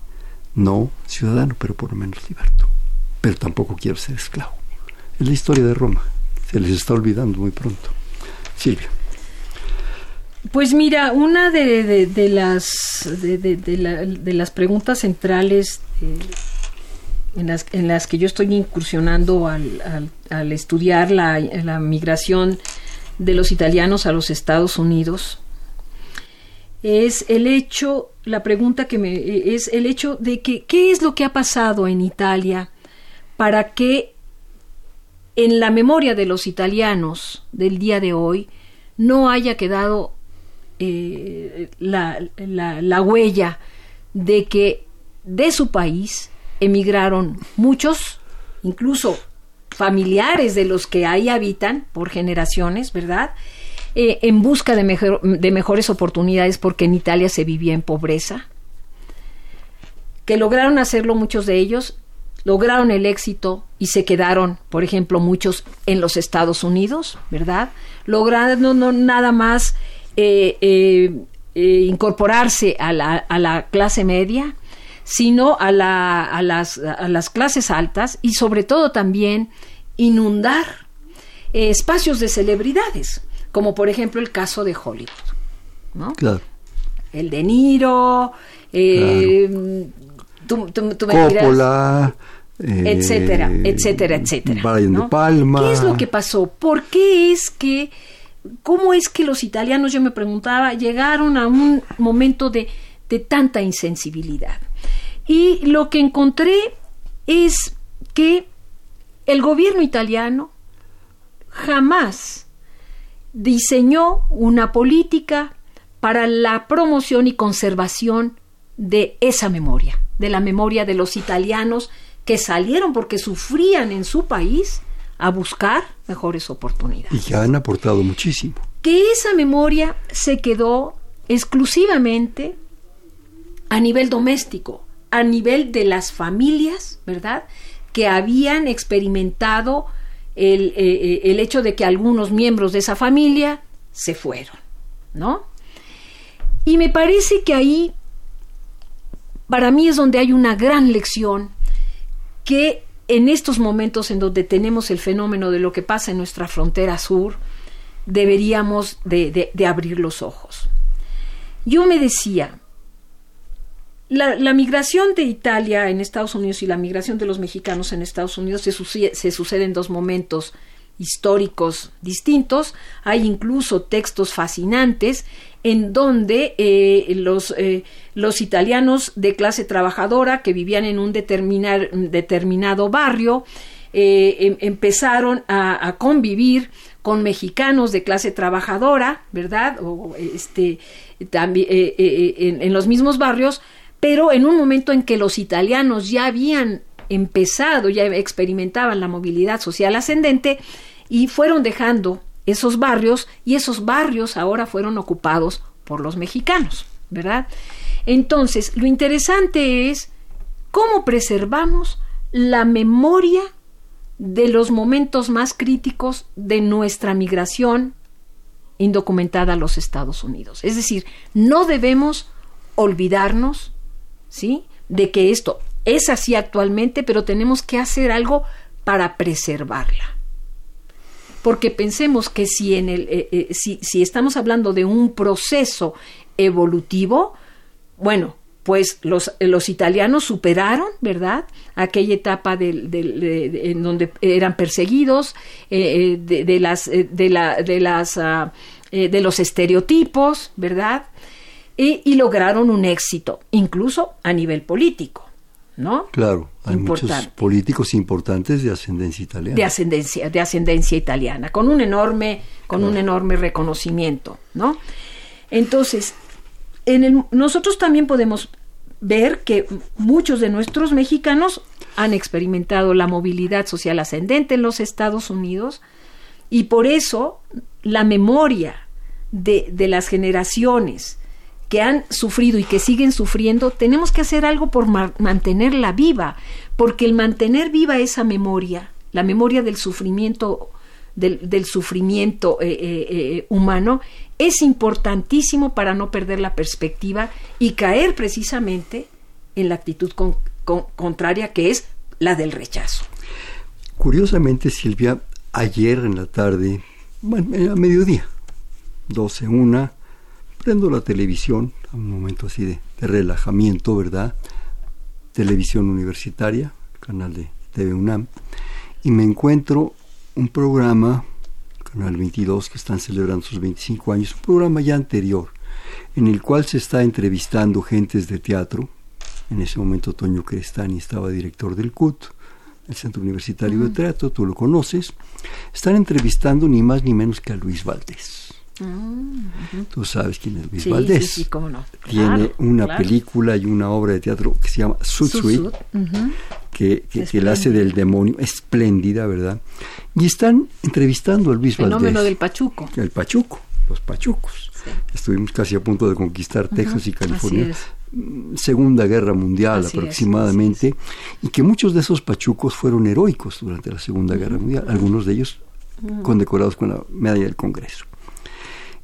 No ciudadano, pero por lo menos liberto. Pero tampoco quiero ser esclavo. Es la historia de Roma. Se les está olvidando muy pronto. Silvia.
Pues mira, una de, de, las, de, las preguntas centrales eh, en, las, en las que yo estoy incursionando al, al, estudiar la, la, migración de los italianos a los Estados Unidos es el hecho, la pregunta que me es el hecho de que qué es lo que ha pasado en Italia para que en la memoria de los italianos del día de hoy no haya quedado eh, la, la, huella de que de su país emigraron muchos, incluso familiares de los que ahí habitan por generaciones, ¿verdad? Eh, en busca de, mejor, de mejores oportunidades porque en Italia se vivía en pobreza, que lograron hacerlo muchos de ellos lograron el éxito y se quedaron, por ejemplo, muchos en los Estados Unidos, ¿verdad? Lograron no, nada más eh, eh, eh, incorporarse a la, a la, clase media, sino a, la, a, las, a, las, clases altas y sobre todo también inundar espacios de celebridades, como por ejemplo el caso de Hollywood, ¿no?
Claro.
El de Niro, eh, tú, tú, tú, me
Coppola,
dirás, etcétera, etcétera, etcétera. ¿no?
de Palma.
¿Qué es lo que pasó? ¿Por qué es que, cómo es que los italianos, yo me preguntaba, llegaron a un momento de, de tanta insensibilidad? Y lo que encontré es que el gobierno italiano jamás diseñó una política para la promoción y conservación de esa memoria, de la memoria de los italianos que salieron porque sufrían en su país a buscar mejores oportunidades.
Y que han aportado muchísimo.
Que esa memoria se quedó exclusivamente a nivel doméstico, a nivel de las familias, ¿verdad? Que habían experimentado el, eh, el hecho de que algunos miembros de esa familia se fueron, ¿no? Y me parece que ahí, para mí es donde hay una gran lección que en estos momentos en donde tenemos el fenómeno de lo que pasa en nuestra frontera sur, deberíamos de, abrir los ojos. Yo me decía, la, la, migración de Italia en Estados Unidos y la migración de los mexicanos en Estados Unidos se sucede, se sucede en dos momentos históricos distintos. Hay incluso textos fascinantes en donde eh, los, eh, los italianos de clase trabajadora que vivían en un determinar, determinado barrio eh, em, empezaron a, convivir con mexicanos de clase trabajadora, ¿verdad? O este también en los mismos barrios, pero en un momento en que los italianos ya habían empezado, ya experimentaban la movilidad social ascendente y fueron dejando esos barrios y esos barrios ahora fueron ocupados por los mexicanos, ¿verdad? Entonces, lo interesante es cómo preservamos la memoria de los momentos más críticos de nuestra migración indocumentada a los Estados Unidos. Es decir, no debemos olvidarnos, ¿sí? De que esto es así actualmente, pero tenemos que hacer algo para preservarla porque pensemos que si, en el, eh, eh, si, estamos hablando de un proceso evolutivo, bueno, pues los, los italianos superaron, ¿verdad? Aquella etapa de, de, de, en donde eran perseguidos, eh, de, las, de, la, de, las, uh, de los estereotipos, ¿verdad? Y, lograron un éxito, incluso a nivel político. ¿No?
Claro, hay Importante. muchos políticos importantes de ascendencia italiana.
De ascendencia, de ascendencia italiana, con un enorme, con claro. un enorme reconocimiento, ¿no? Entonces, en el, nosotros también podemos ver que muchos de nuestros mexicanos han experimentado la movilidad social ascendente en los Estados Unidos y por eso la memoria de, de las generaciones que han sufrido y que siguen sufriendo, tenemos que hacer algo por ma mantenerla viva, porque el mantener viva esa memoria, la memoria del sufrimiento, del, sufrimiento eh, eh, eh, humano, es importantísimo para no perder la perspectiva y caer precisamente en la actitud con, con, contraria que es la del rechazo.
Curiosamente, Silvia, ayer en la tarde, bueno, a mediodía, 12, una, prendo la televisión, a un momento así de, de, relajamiento, ¿verdad? Televisión universitaria, canal de TV UNAM, y me encuentro un programa, Canal 22, que están celebrando sus 25 años, un programa ya anterior, en el cual se está entrevistando gentes de teatro. En ese momento Toño Crestani estaba director del CUT, el Centro Universitario uh -huh. de Teatro, tú lo conoces. Están entrevistando ni más ni menos que a Luis Valdés. -huh. Tú sabes quién es Luis
sí,
Valdés.
Sí, sí, cómo no.
Tiene
claro,
una
claro.
película y una obra de teatro que se llama Sutsui,
uh -huh.
que, que, que la hace del demonio, espléndida, ¿verdad? Y están entrevistando a Luis
Fenómeno
Valdés.
del Pachuco.
El Pachuco, los Pachucos. Sí. Estuvimos casi a punto de conquistar uh -huh. Texas y California mm, Segunda Guerra Mundial aproximadamente, y que muchos de esos pachucos fueron heroicos durante la Segunda Guerra Mundial, algunos de ellos condecorados con la medalla del Congreso.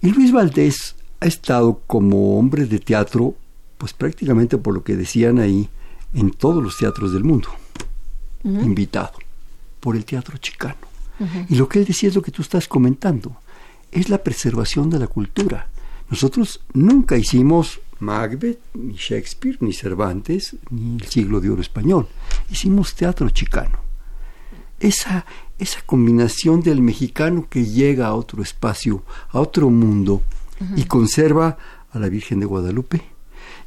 Y Luis Valdés ha estado como hombre de teatro, pues prácticamente por lo que decían ahí, en todos los teatros del mundo, invitado por el teatro chicano. Y lo que él decía es lo que tú estás comentando, es la preservación de la cultura. Nosotros nunca hicimos Macbeth, ni Shakespeare, ni Cervantes, ni el siglo de oro español. Hicimos teatro chicano. Esa, esa combinación del mexicano que llega a otro espacio, a otro mundo, y conserva a la Virgen de Guadalupe,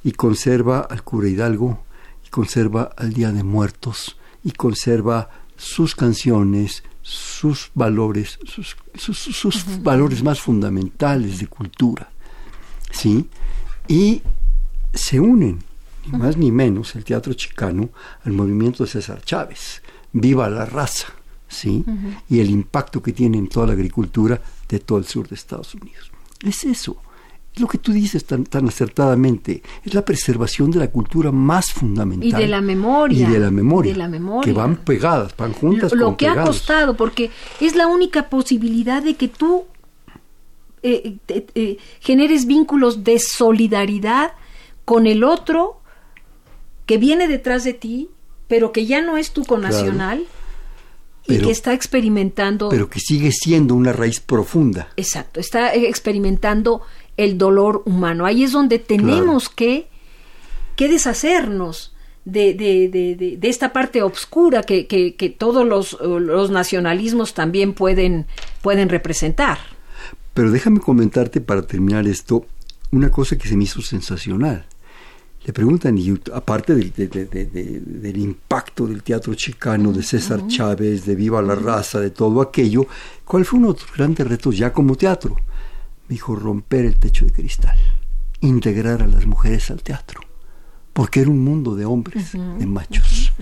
y conserva al cura Hidalgo, y conserva al Día de Muertos, y conserva sus canciones, sus valores, sus, sus, valores más fundamentales de cultura. ¿Sí? Y se unen, ni más ni menos, el teatro chicano al movimiento de César Chávez. Viva la raza. ¿Sí? Y el impacto que tiene en toda la agricultura de todo el sur de Estados Unidos. Es eso lo que tú dices tan, tan acertadamente, es la preservación de la cultura más fundamental.
Y de la memoria.
Y de la memoria. Que van pegadas, van juntas.
Lo, lo que ha costado, porque es la única posibilidad de que tú eh, eh, generes vínculos de solidaridad con el otro que viene detrás de ti, pero que ya no es tu conacional. Y que está experimentando.
Pero que sigue siendo una raíz profunda.
Exacto, está experimentando el dolor humano. Ahí es donde tenemos que, que deshacernos de, de, de, de, esta parte oscura que, que, que todos los, los, nacionalismos también pueden, pueden representar.
Pero déjame comentarte para terminar esto una cosa que se me hizo sensacional. Le preguntan, y aparte del, del impacto del teatro chicano, de César Chávez, de Viva la Raza, de todo aquello, ¿cuál fue uno de los grandes retos ya como teatro? dijo romper el techo de cristal, integrar a las mujeres al teatro, porque era un mundo de hombres, de machos.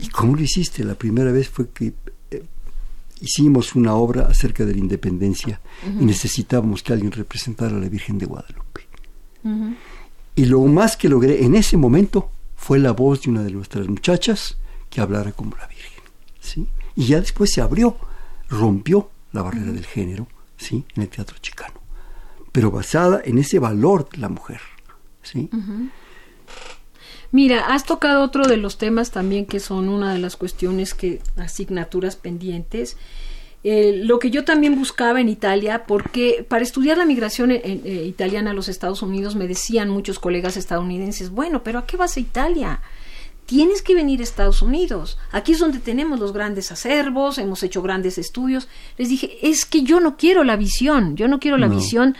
¿Y cómo lo hiciste? La primera vez fue que eh, hicimos una obra acerca de la independencia y necesitábamos que alguien representara a la Virgen de Guadalupe. Y lo más que logré en ese momento fue la voz de una de nuestras muchachas que hablara como la Virgen. ¿sí? Y ya después se abrió, rompió la barrera del género ¿sí? en el teatro chicano pero basada en ese valor de la mujer. ¿sí?
Mira, has tocado otro de los temas también que son una de las cuestiones que asignaturas pendientes. Eh, lo que yo también buscaba en Italia, porque para estudiar la migración eh, italiana a los Estados Unidos me decían muchos colegas estadounidenses, bueno, pero ¿a qué vas a Italia? Tienes que venir a Estados Unidos. Aquí es donde tenemos los grandes acervos, hemos hecho grandes estudios. Les dije, es que yo no quiero la visión, yo no quiero la visión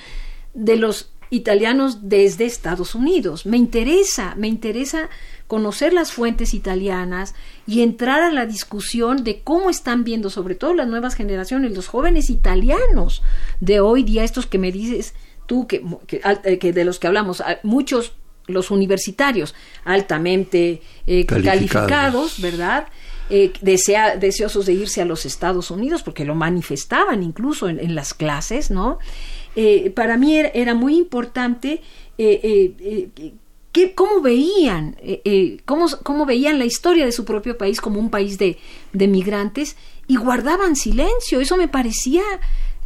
de los italianos desde Estados Unidos. Me interesa, me interesa conocer las fuentes italianas y entrar a la discusión de cómo están viendo, sobre todo las nuevas generaciones, los jóvenes italianos de hoy día, estos que me dices tú, que, que, eh, de los que hablamos, muchos los universitarios altamente eh, calificados. ¿verdad? Eh, desea, deseosos de irse a los Estados Unidos porque lo manifestaban incluso en, en las clases, ¿no? Eh, para mí era, muy importante eh, eh, cómo veían, cómo, cómo, veían la historia de su propio país como un país de, de migrantes y guardaban silencio. Eso me parecía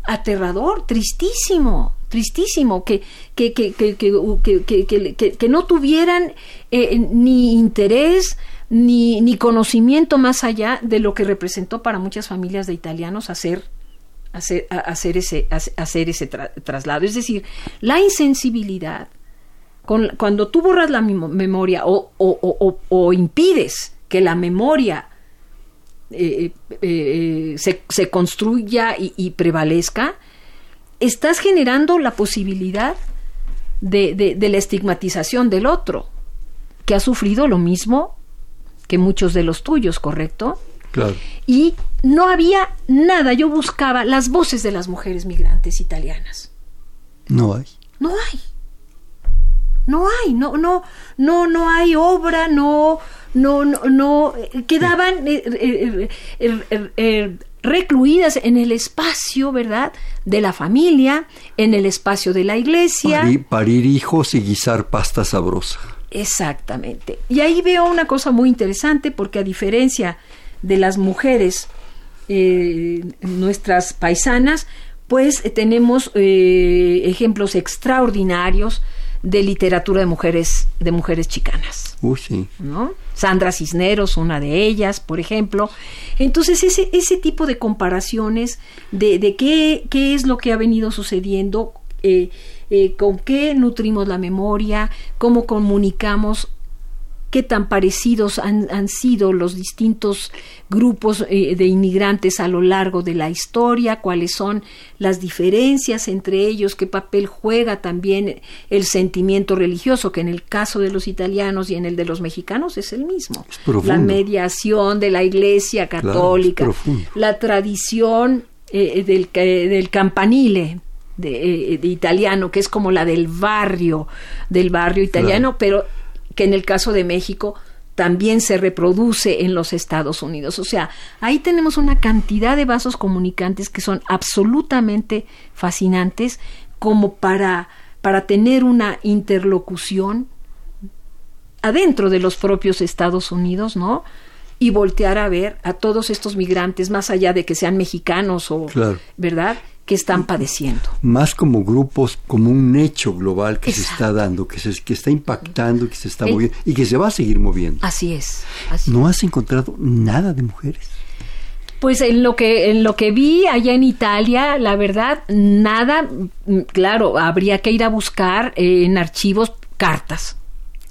aterrador, tristísimo, tristísimo, que, que, que, que, no tuvieran ni interés ni, ni conocimiento más allá de lo que representó para muchas familias de italianos hacer hacer, hacer ese, hacer ese traslado. Es decir, la insensibilidad, con, cuando tú borras la memoria o, o, o, impides que la memoria eh, eh, eh, se, se, construya y, y, prevalezca, estás generando la posibilidad de, de, de la estigmatización del otro, que ha sufrido lo mismo que muchos de los tuyos, ¿correcto? Y no había nada, yo buscaba las voces de las mujeres migrantes italianas.
No hay.
No hay. No hay, no, no, no, no hay obra, no, no, no, no quedaban eh, eh, eh, recluidas en el espacio, ¿verdad? De la familia, en el espacio de la iglesia.
Parir, parir hijos y guisar pasta sabrosa.
Exactamente. Y ahí veo una cosa muy interesante porque a diferencia de las mujeres, eh, nuestras paisanas, pues tenemos eh, ejemplos extraordinarios de literatura de mujeres de mujeres chicanas.
Uy, sí.
¿no? Sandra Cisneros, una de ellas, por ejemplo. Entonces, ese, ese tipo de comparaciones de, de qué, qué es lo que ha venido sucediendo, eh, eh, con qué nutrimos la memoria, cómo comunicamos qué tan parecidos han, han sido los distintos grupos eh, de inmigrantes a lo largo de la historia, cuáles son las diferencias entre ellos, qué papel juega también el sentimiento religioso, que en el caso de los italianos y en el de los mexicanos es el mismo. la mediación de la Iglesia católica, la tradición eh, del, del campanile, de, de, italiano, que es como la del barrio, del barrio italiano, pero que en el caso de México también se reproduce en los Estados Unidos. O sea, ahí tenemos una cantidad de vasos comunicantes que son absolutamente fascinantes como para, para tener una interlocución adentro de los propios Estados Unidos, ¿no? Y voltear a ver a todos estos migrantes, más allá de que sean mexicanos o, ¿verdad? Que están padeciendo.
Más como grupos, como un hecho global que se está dando, que, se, que está impactando, que se está moviendo y que se va a seguir moviendo.
Así es.
¿No has encontrado nada de mujeres?
Pues en lo que en lo que vi allá en Italia, la verdad, nada. Mm, claro, habría que ir a buscar eh, en archivos cartas.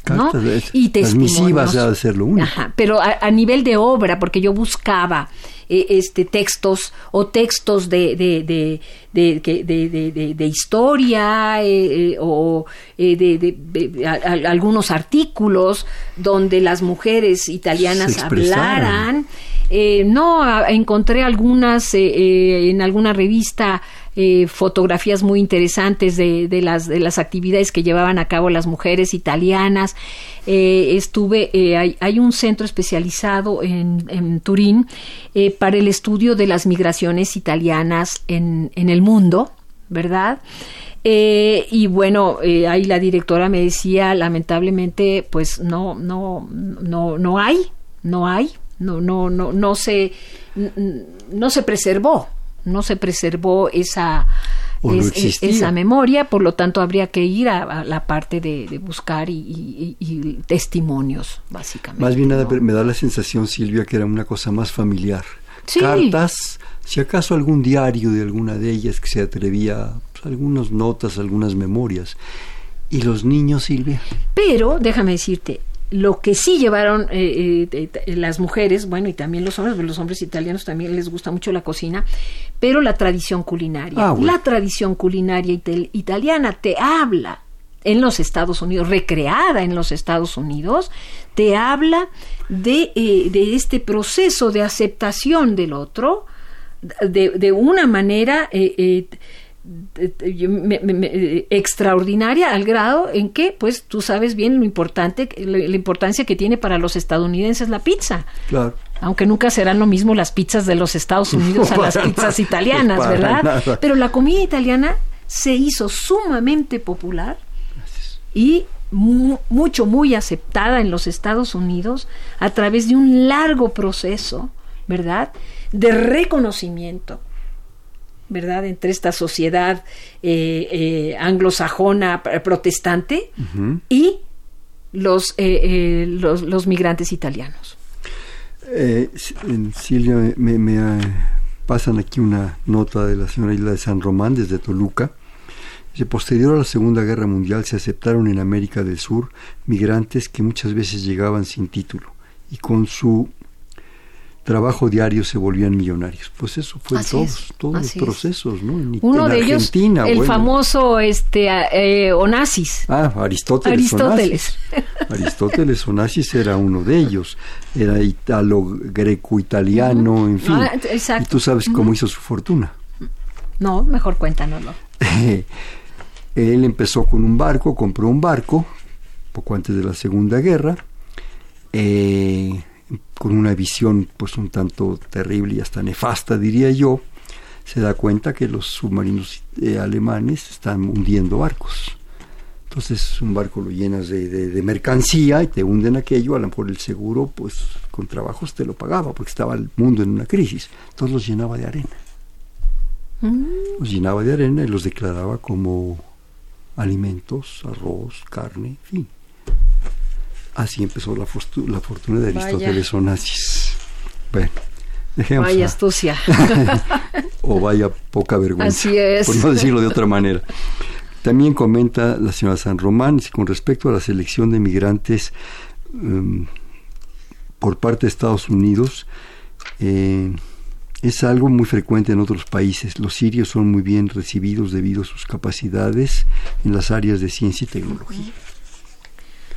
¿No?
y testimonios. Las ser lo único.
pero a, nivel de obra, porque yo buscaba eh, este, textos o textos de, de, de, de, de historia eh, eh, o de, algunos artículos donde las mujeres italianas hablaran. no, encontré algunas en alguna revista eh, fotografías muy interesantes de, de, las, de las actividades que llevaban a cabo las mujeres italianas. Eh, estuve, eh, hay, hay, un centro especializado en, en Turín para el estudio de las migraciones italianas en, en el mundo, ¿verdad? y bueno, ahí la directora me decía, lamentablemente, pues no, no, no, no hay, no hay, no, no, no, no se, no se preservó, no se preservó esa, esa memoria, por lo tanto habría que ir a, la parte de, buscar y, testimonios, básicamente.
Más bien nada, me da la sensación, Silvia, que era una cosa más familiar. Cartas, si acaso algún diario de alguna de ellas que se atrevía, pues, algunas notas, algunas memorias. ¿Y los niños, Silvia?
Pero, déjame decirte, lo que sí llevaron eh, eh, las mujeres, bueno, y también los hombres, los hombres italianos también les gusta mucho la cocina, pero la tradición culinaria. Ah, la tradición culinaria italiana te habla en los Estados Unidos, recreada en los Estados Unidos, te habla de, eh, de este proceso de aceptación del otro de, de una manera extraordinaria al grado en que pues tú sabes bien lo importante la, importancia que tiene para los estadounidenses la pizza.
Claro.
Aunque nunca serán lo mismo las pizzas de los Estados Unidos a las pizzas italianas verdad pero la comida italiana se hizo sumamente popular y mucho muy aceptada en los Estados Unidos a través de un largo proceso verdad de reconocimiento ¿verdad?, entre esta sociedad eh, eh, anglosajona protestante y los, eh, los, los, migrantes italianos.
Silvia, me, me pasan aquí una nota de la señora Isla de San Román desde Toluca. Posterior a la Segunda Guerra Mundial se aceptaron en América del Sur migrantes que muchas veces llegaban sin título y con su trabajo diario se volvían millonarios. Pues eso fue todos, todos los procesos, ¿no?
Uno de ellos, el famoso este eh, Onassis.
Ah, Aristóteles.
Aristóteles.
Onassis. Aristóteles Onassis era uno de ellos. Era italo greco italiano, en fin. Ah, exacto. Y tú sabes cómo hizo su fortuna.
No, mejor cuéntanoslo.
Él empezó con un barco, compró un barco poco antes de la Segunda Guerra. Eh, con una visión pues un tanto terrible y hasta nefasta diría yo, se da cuenta que los submarinos eh, alemanes están hundiendo barcos. Entonces un barco lo llenas de, mercancía y te hunden aquello, a lo mejor el seguro pues con trabajos te lo pagaba porque estaba el mundo en una crisis. Entonces los llenaba de arena. Mm. Los llenaba de arena y los declaraba como alimentos, arroz, carne, en fin. Así empezó la, la fortuna de Aristóteles Onassis. Bueno, dejemos.
Vaya astucia.
o vaya poca vergüenza.
Así es.
Por no decirlo de otra manera. También comenta la señora San Román con respecto a la selección de migrantes em, por parte de Estados Unidos. Eh, es algo muy frecuente en otros países. Los sirios son muy bien recibidos debido a sus capacidades en las áreas de ciencia y tecnología.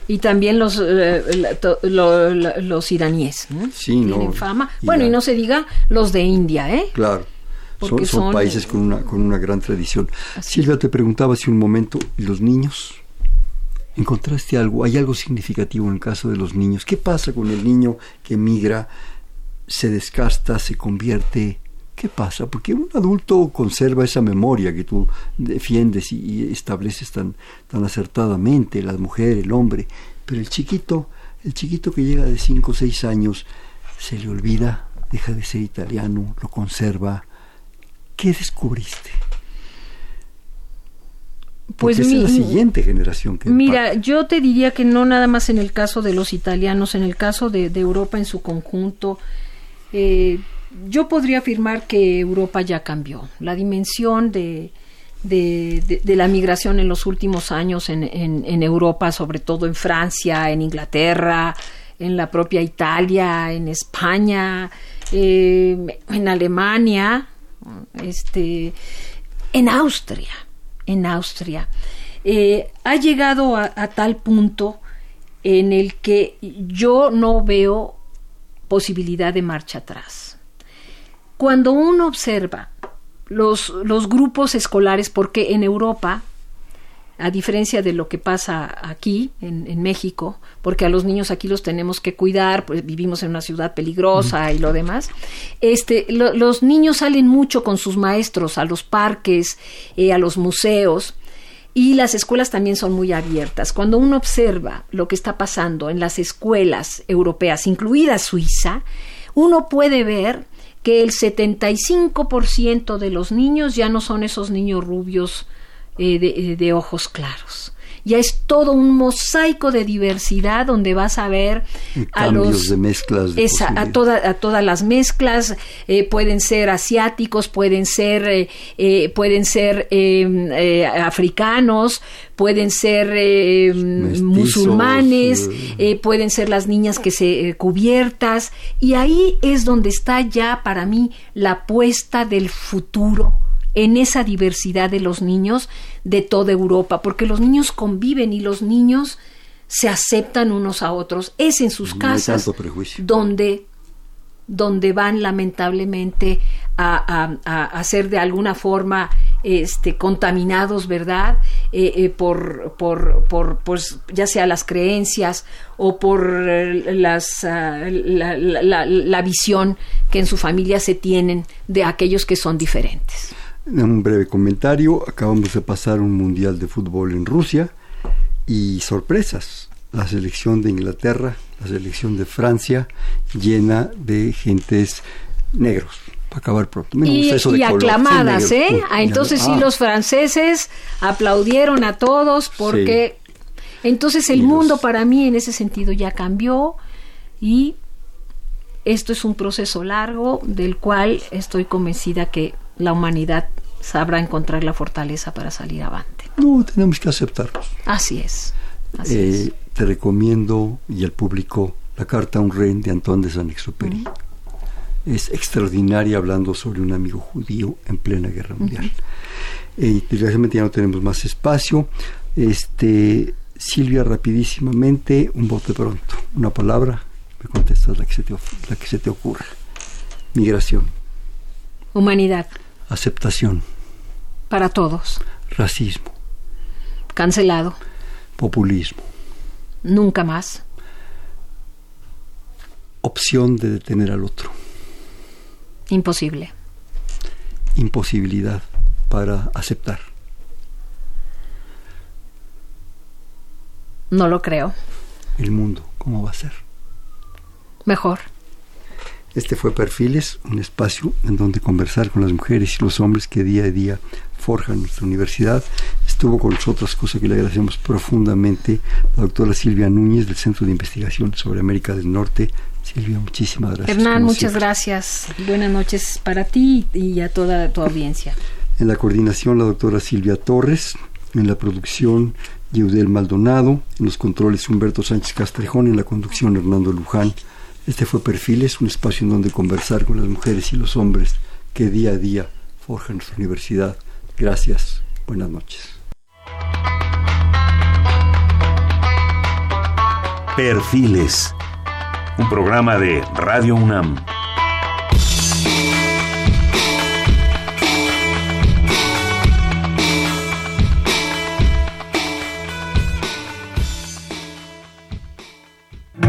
Y también los eh, los iraníes tienen fama. Bueno, y no se diga los de India, ¿eh?
Claro son, países con una, con una gran tradición. Silvia, te preguntaba hace un momento, ¿y los niños? ¿Encontraste algo? ¿Hay algo significativo en el caso de los niños? ¿Qué pasa con el niño que migra, se descasta, se convierte? ¿Qué pasa? Porque un adulto conserva esa memoria que tú defiendes y estableces tan, tan acertadamente, la mujer, el hombre, pero el chiquito, el chiquito que llega de 5 o 6 años, se le olvida, deja de ser italiano, lo conserva, ¿Qué descubriste? Pues es la siguiente generación que
mira, yo te diría que no nada más en el caso de los italianos, en el caso de, Europa en su conjunto, eh, yo podría afirmar que Europa ya cambió. La dimensión de, de, la migración en los últimos años en, en, Europa, sobre todo en Francia, en Inglaterra, en la propia Italia, en España, eh, en Alemania, este, en Austria, en Austria, eh, ha llegado a, tal punto en el que yo no veo posibilidad de marcha atrás. Cuando uno observa los, los grupos escolares, porque en Europa a diferencia de lo que pasa aquí en, México, porque a los niños aquí los tenemos que cuidar, pues vivimos en una ciudad peligrosa y lo demás. Este, los niños salen mucho con sus maestros a los parques, eh, a los museos. Y las escuelas también son muy abiertas. Cuando uno observa lo que está pasando en las escuelas europeas, incluida Suiza, uno puede ver que el 75% de los niños ya no son esos niños rubios eh, eh, de, ojos claros ya es todo un mosaico de diversidad donde vas a ver
a los de mezclas
a, a todas las mezclas eh, pueden ser asiáticos pueden ser pueden ser em, africanos pueden ser em, musulmanes pueden ser las niñas que se cubiertas. Y ahí es donde está ya para mí la apuesta del futuro en esa diversidad de los niños de toda Europa, porque los niños conviven y los niños se aceptan unos a otros. Es en sus casas donde donde van lamentablemente a, a, ser de alguna forma este, contaminados, ¿verdad? Eh, eh, por, por, por, pues, ya sea las creencias o por las, ah, la, la, la visión que en su familia se tienen de aquellos que son diferentes.
Un breve comentario, acabamos de pasar un mundial de fútbol en Rusia y sorpresas, la selección de Inglaterra, la selección de Francia llena de gentes negros. Para acabar pronto.
y, aclamadas, ¿eh? Ah, entonces sí, ah. los franceses aplaudieron a todos porque entonces el mundo para mí en ese sentido ya cambió y esto es un proceso largo del cual estoy convencida que la humanidad sabrá encontrar la fortaleza para salir avante.
No, tenemos que aceptarlos.
Así es.
Eh, te recomiendo y al público la carta a un rey de Antoine de Saint-Exupéry. Es extraordinaria hablando sobre un amigo judío en plena guerra mundial. Eh, desgraciadamente ya no tenemos más espacio. Este, Silvia, rapidísimamente, un bote pronto. Una palabra, me contestas la que se te, la que se te ocurra. Migración.
Humanidad.
Aceptación.
Para todos.
Racismo.
Cancelado.
Populismo.
Nunca más.
Opción de detener al otro.
Imposible.
Imposibilidad para aceptar.
No lo creo.
El mundo, ¿cómo va a ser?
Mejor.
Este fue Perfiles, un espacio en donde conversar con las mujeres y los hombres que día a día forjan nuestra universidad. Estuvo con nosotros, cosa que le agradecemos profundamente, la doctora Silvia Núñez del Centro de Investigación sobre América del Norte. Silvia, muchísimas gracias.
Hernán, muchas gracias. Buenas noches para ti y a toda tu audiencia.
En la coordinación, la doctora Silvia Torres. En la producción, Yeudel Maldonado. En los controles, Humberto Sánchez Castrejón. En la conducción, Hernando Luján. Este fue Perfiles, un espacio en donde conversar con las mujeres y los hombres que día a día forjan nuestra universidad. Gracias. Buenas noches.
Perfiles, un programa de Radio UNAM.